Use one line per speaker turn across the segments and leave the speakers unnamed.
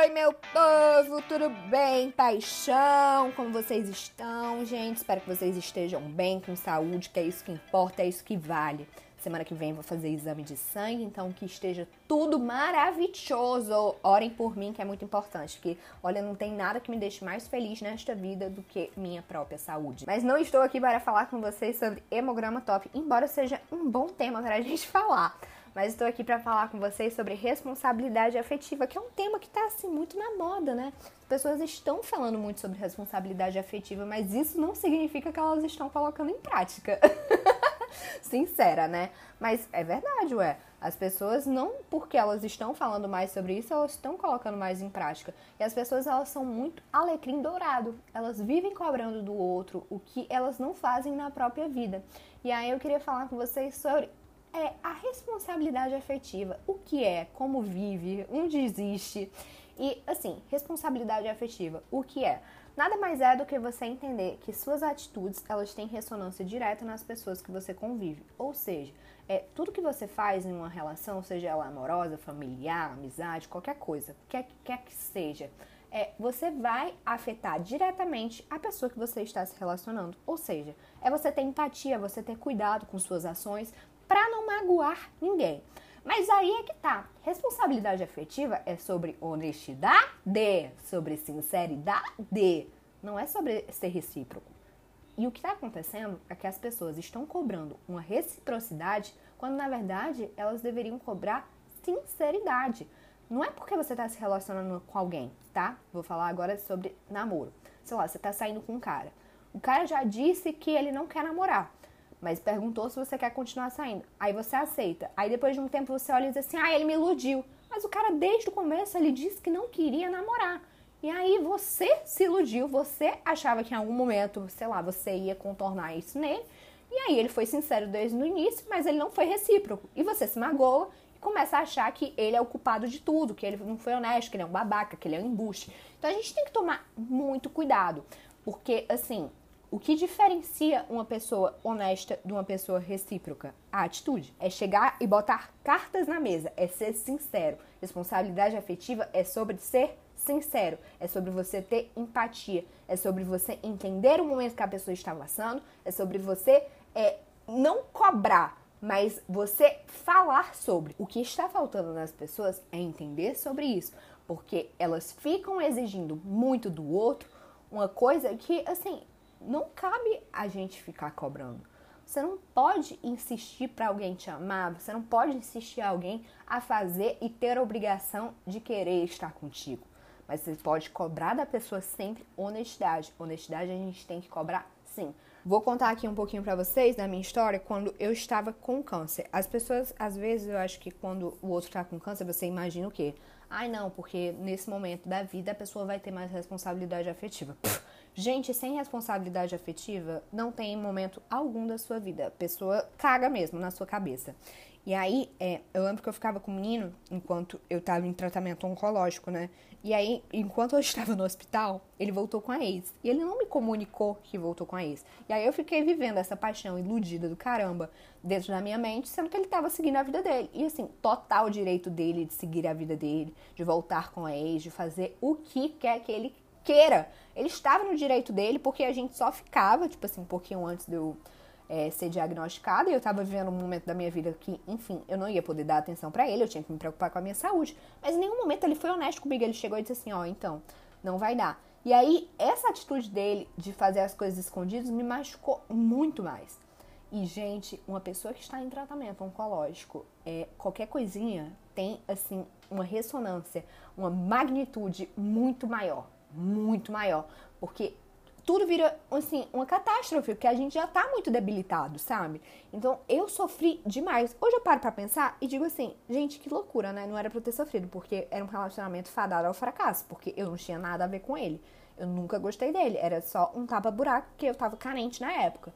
Oi, meu povo, tudo bem? Paixão, como vocês estão, gente? Espero que vocês estejam bem, com saúde, que é isso que importa, é isso que vale. Semana que vem vou fazer exame de sangue, então que esteja tudo maravilhoso. Orem por mim, que é muito importante, porque olha, não tem nada que me deixe mais feliz nesta vida do que minha própria saúde. Mas não estou aqui para falar com vocês sobre hemograma top, embora seja um bom tema para a gente falar mas estou aqui para falar com vocês sobre responsabilidade afetiva, que é um tema que está assim muito na moda, né? As pessoas estão falando muito sobre responsabilidade afetiva, mas isso não significa que elas estão colocando em prática. Sincera, né? Mas é verdade, ué. As pessoas não porque elas estão falando mais sobre isso, elas estão colocando mais em prática. E as pessoas elas são muito alecrim dourado. Elas vivem cobrando do outro o que elas não fazem na própria vida. E aí eu queria falar com vocês sobre é a responsabilidade afetiva. O que é, como vive, onde existe. E assim, responsabilidade afetiva, o que é? Nada mais é do que você entender que suas atitudes, elas têm ressonância direta nas pessoas que você convive. Ou seja, é tudo que você faz em uma relação, seja ela amorosa, familiar, amizade, qualquer coisa, quer, quer que seja, é, você vai afetar diretamente a pessoa que você está se relacionando. Ou seja, é você ter empatia, você ter cuidado com suas ações, para não magoar ninguém. Mas aí é que tá. Responsabilidade afetiva é sobre honestidade, sobre sinceridade, não é sobre ser recíproco. E o que está acontecendo é que as pessoas estão cobrando uma reciprocidade quando na verdade elas deveriam cobrar sinceridade. Não é porque você está se relacionando com alguém, tá? Vou falar agora sobre namoro. Sei lá, você está saindo com um cara. O cara já disse que ele não quer namorar mas perguntou se você quer continuar saindo. Aí você aceita. Aí depois de um tempo você olha e diz assim: ah, ele me iludiu. Mas o cara, desde o começo, ele disse que não queria namorar. E aí você se iludiu, você achava que em algum momento, sei lá, você ia contornar isso nele. E aí ele foi sincero desde o início, mas ele não foi recíproco. E você se magoa e começa a achar que ele é o culpado de tudo, que ele não foi honesto, que ele é um babaca, que ele é um embuste. Então a gente tem que tomar muito cuidado. Porque, assim, o que diferencia uma pessoa honesta de uma pessoa recíproca? A atitude. É chegar e botar cartas na mesa, é ser sincero. Responsabilidade afetiva é sobre ser sincero, é sobre você ter empatia, é sobre você entender o momento que a pessoa está passando, é sobre você é, não cobrar, mas você falar sobre. O que está faltando nas pessoas é entender sobre isso, porque elas ficam exigindo muito do outro, uma coisa que, assim, não cabe a gente ficar cobrando. Você não pode insistir para alguém te amar, você não pode insistir alguém a fazer e ter a obrigação de querer estar contigo. Mas você pode cobrar da pessoa sempre honestidade. Honestidade a gente tem que cobrar sim. Vou contar aqui um pouquinho para vocês da minha história quando eu estava com câncer. As pessoas, às vezes, eu acho que quando o outro está com câncer, você imagina o quê? Ai, não, porque nesse momento da vida a pessoa vai ter mais responsabilidade afetiva. Pff, Gente sem responsabilidade afetiva não tem momento algum da sua vida. A pessoa caga mesmo na sua cabeça. E aí, é, eu lembro que eu ficava com o menino enquanto eu estava em tratamento oncológico, né? E aí, enquanto eu estava no hospital, ele voltou com a ex. E ele não me comunicou que voltou com a ex. E aí eu fiquei vivendo essa paixão iludida do caramba dentro da minha mente, sendo que ele estava seguindo a vida dele. E assim, total direito dele de seguir a vida dele, de voltar com a ex, de fazer o que quer que ele queira. Ele estava no direito dele, porque a gente só ficava, tipo assim, um pouquinho antes de eu é, ser diagnosticada, e eu estava vivendo um momento da minha vida que, enfim, eu não ia poder dar atenção para ele, eu tinha que me preocupar com a minha saúde. Mas em nenhum momento ele foi honesto comigo, ele chegou e disse assim, ó, oh, então, não vai dar. E aí, essa atitude dele de fazer as coisas escondidas me machucou muito mais. E, gente, uma pessoa que está em tratamento oncológico, é, qualquer coisinha tem, assim, uma ressonância, uma magnitude muito maior muito maior. Porque tudo vira, assim, uma catástrofe, porque a gente já tá muito debilitado, sabe? Então, eu sofri demais. Hoje eu paro pra pensar e digo assim, gente, que loucura, né? Não era pra eu ter sofrido, porque era um relacionamento fadado ao fracasso, porque eu não tinha nada a ver com ele. Eu nunca gostei dele, era só um tapa-buraco, porque eu tava carente na época.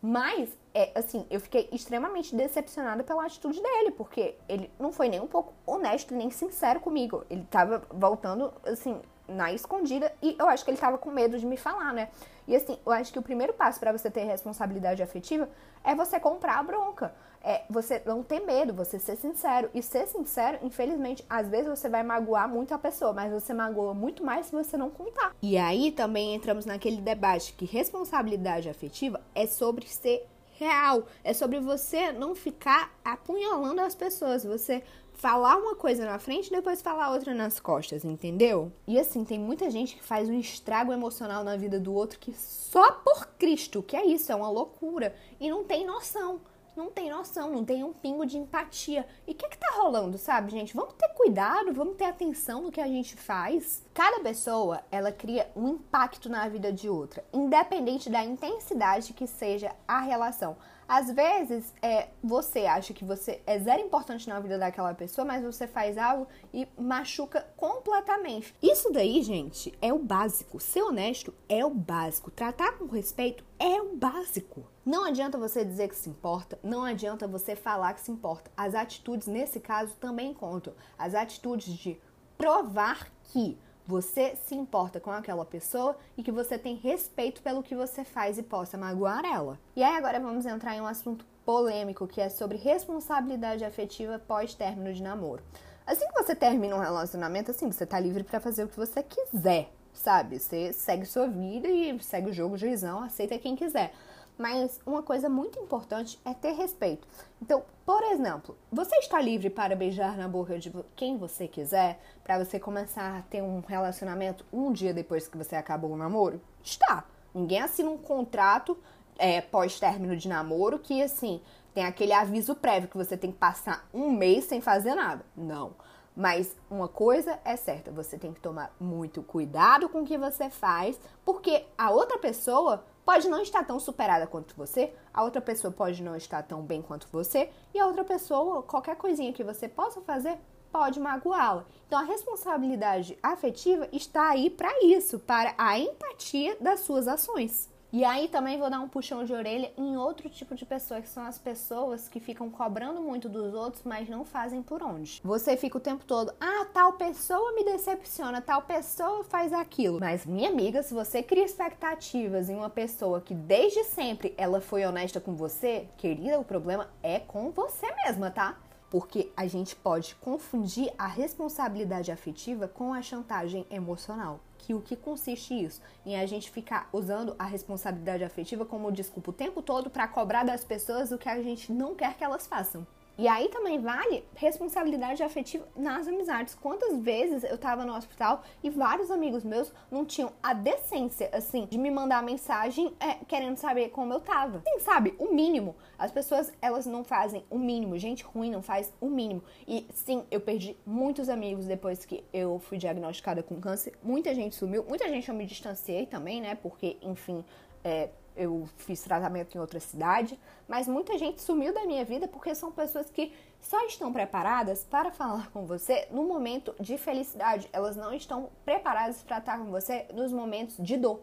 Mas, é, assim, eu fiquei extremamente decepcionada pela atitude dele, porque ele não foi nem um pouco honesto, nem sincero comigo. Ele tava voltando, assim, na escondida e eu acho que ele tava com medo de me falar, né? E assim, eu acho que o primeiro passo para você ter responsabilidade afetiva é você comprar a bronca. É você não ter medo, você ser sincero. E ser sincero, infelizmente, às vezes você vai magoar muito a pessoa, mas você magoa muito mais se você não contar. E aí também entramos naquele debate que responsabilidade afetiva é sobre ser real. É sobre você não ficar apunhalando as pessoas. Você falar uma coisa na frente e depois falar outra nas costas, entendeu? E assim, tem muita gente que faz um estrago emocional na vida do outro que só por Cristo, que é isso, é uma loucura. E não tem noção não tem noção, não tem um pingo de empatia. E o que que tá rolando, sabe, gente? Vamos ter cuidado, vamos ter atenção no que a gente faz. Cada pessoa, ela cria um impacto na vida de outra, independente da intensidade que seja a relação. Às vezes, é, você acha que você é zero importante na vida daquela pessoa, mas você faz algo e machuca completamente. Isso daí, gente, é o básico. Ser honesto é o básico. Tratar com respeito é o básico. Não adianta você dizer que se importa, não adianta você falar que se importa. As atitudes, nesse caso, também contam. As atitudes de provar que você se importa com aquela pessoa e que você tem respeito pelo que você faz e possa magoar ela. E aí agora vamos entrar em um assunto polêmico que é sobre responsabilidade afetiva pós-término de namoro. Assim que você termina um relacionamento, assim, você tá livre para fazer o que você quiser, sabe? Você segue sua vida e segue o jogo, juizão, aceita quem quiser. Mas uma coisa muito importante é ter respeito. Então, por exemplo, você está livre para beijar na boca de quem você quiser, para você começar a ter um relacionamento um dia depois que você acabou o namoro? Está. Ninguém assina um contrato é, pós-término de namoro que, assim, tem aquele aviso prévio que você tem que passar um mês sem fazer nada. Não. Mas uma coisa é certa, você tem que tomar muito cuidado com o que você faz, porque a outra pessoa pode não estar tão superada quanto você, a outra pessoa pode não estar tão bem quanto você, e a outra pessoa, qualquer coisinha que você possa fazer, pode magoá-la. Então a responsabilidade afetiva está aí para isso, para a empatia das suas ações. E aí também vou dar um puxão de orelha em outro tipo de pessoa, que são as pessoas que ficam cobrando muito dos outros, mas não fazem por onde. Você fica o tempo todo, ah, tal pessoa me decepciona, tal pessoa faz aquilo. Mas, minha amiga, se você cria expectativas em uma pessoa que desde sempre ela foi honesta com você, querida, o problema é com você mesma, tá? Porque a gente pode confundir a responsabilidade afetiva com a chantagem emocional. Que o que consiste isso? Em a gente ficar usando a responsabilidade afetiva como desculpa o tempo todo para cobrar das pessoas o que a gente não quer que elas façam. E aí também vale responsabilidade afetiva nas amizades. Quantas vezes eu tava no hospital e vários amigos meus não tinham a decência, assim, de me mandar mensagem é, querendo saber como eu tava. Sim, sabe? O mínimo. As pessoas, elas não fazem o mínimo. Gente ruim não faz o mínimo. E sim, eu perdi muitos amigos depois que eu fui diagnosticada com câncer. Muita gente sumiu. Muita gente eu me distanciei também, né? Porque, enfim, é, eu fiz tratamento em outra cidade, mas muita gente sumiu da minha vida porque são pessoas que só estão preparadas para falar com você no momento de felicidade. Elas não estão preparadas para estar com você nos momentos de dor.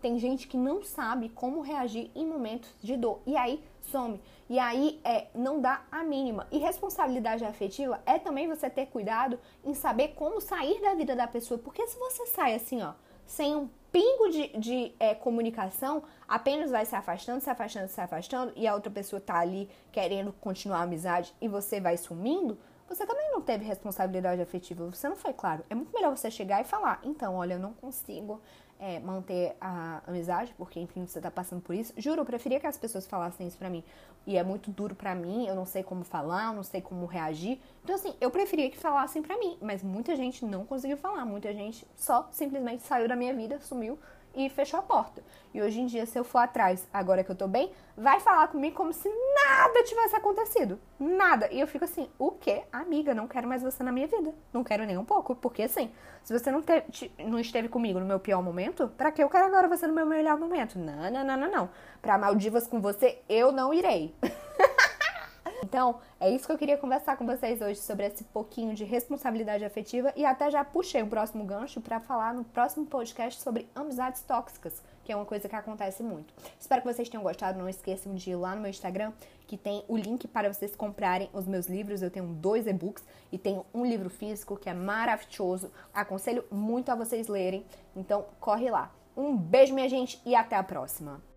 Tem gente que não sabe como reagir em momentos de dor e aí some. E aí é, não dá a mínima. E responsabilidade afetiva é também você ter cuidado em saber como sair da vida da pessoa, porque se você sai assim, ó, sem um pingo de, de é, comunicação, apenas vai se afastando, se afastando, se afastando, e a outra pessoa tá ali querendo continuar a amizade e você vai sumindo, você também não teve responsabilidade afetiva, você não foi claro. É muito melhor você chegar e falar, então, olha, eu não consigo é, manter a amizade, porque, enfim, você tá passando por isso. Juro, eu preferia que as pessoas falassem isso pra mim. E é muito duro pra mim, eu não sei como falar, eu não sei como reagir. Então, assim, eu preferia que falassem pra mim, mas muita gente não conseguiu falar, muita gente só simplesmente saiu da minha vida, sumiu e fechou a porta. E hoje em dia, se eu for atrás, agora que eu tô bem, vai falar comigo como se nada tivesse acontecido. Nada. E eu fico assim, o quê? Amiga, não quero mais você na minha vida. Não quero nem um pouco. Porque assim, se você não, te, não esteve comigo no meu pior momento, pra que eu quero agora você no meu melhor momento? Não, não, não, não, não. Pra Maldivas com você, eu não irei. Então, é isso que eu queria conversar com vocês hoje sobre esse pouquinho de responsabilidade afetiva e até já puxei o próximo gancho para falar no próximo podcast sobre amizades tóxicas, que é uma coisa que acontece muito. Espero que vocês tenham gostado. Não esqueçam de ir lá no meu Instagram, que tem o link para vocês comprarem os meus livros. Eu tenho dois e-books e tenho um livro físico que é maravilhoso. Aconselho muito a vocês lerem. Então, corre lá. Um beijo, minha gente, e até a próxima.